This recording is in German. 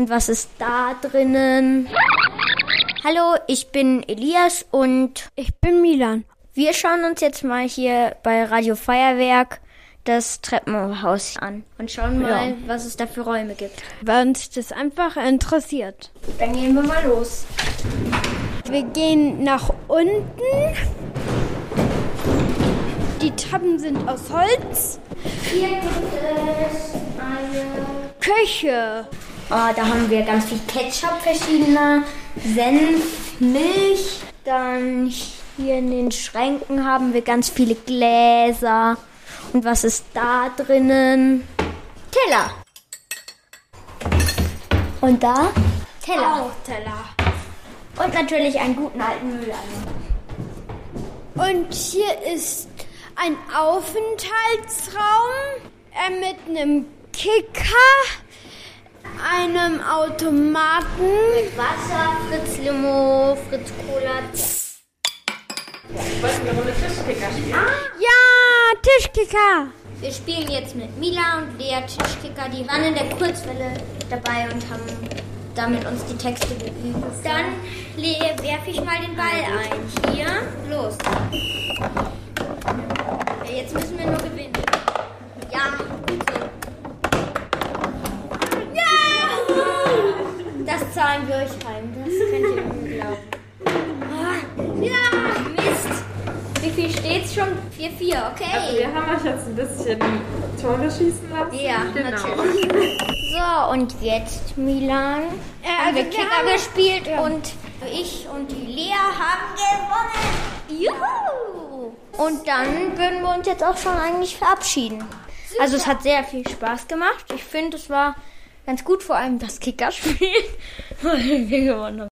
Und was ist da drinnen? Hallo, ich bin Elias und Ich bin Milan. wir schauen uns jetzt mal hier bei Radio Feuerwerk das Treppenhaus an und schauen mal, Ja. was es da für Räume gibt. Weil uns das einfach interessiert. Dann gehen wir mal los. Wir gehen nach unten. Die Treppen sind aus Holz. Hier gibt es eine Küche. Ah, da haben wir ganz viel Ketchup verschiedener, Senf, Milch. Dann hier in den Schränken haben wir ganz viele Gläser. Und was ist da drinnen? Teller. Und da? Teller. Auch Teller. Und natürlich einen guten alten Mülleimer. Und hier ist ein Aufenthaltsraum äh, mit einem Kicker, einem Automaten. Wasser, Fritz Limo, Fritz Cola. Wollten wir eine Runde Tischkicker spielen? Ja, Tischkicker. Wir spielen jetzt mit Mila und Lea Tischkicker. Die waren in der Kurzwelle dabei und haben damit uns die Texte geübt. Dann Lea, werfe ich mal den Ball ein. Hier, los. Ja, Jetzt müssen wir nur gewinnen. Ja, Das zahlen wir euch heim. Das könnt ihr mir glauben. Ah, Ja, Mist. Wie viel steht's schon? 4-4, okay. Also wir haben euch jetzt ein bisschen Tore schießen lassen. Ja, genau. natürlich. So, und jetzt, Milan, Äh, haben also wir Kicker haben- gespielt und ich und die Lea haben gewonnen. Juhu! Und dann würden wir uns jetzt auch schon eigentlich verabschieden. Also es hat sehr viel Spaß gemacht. Ich finde, es war ganz gut, vor allem das Kickerspiel, weil wir gewonnen haben.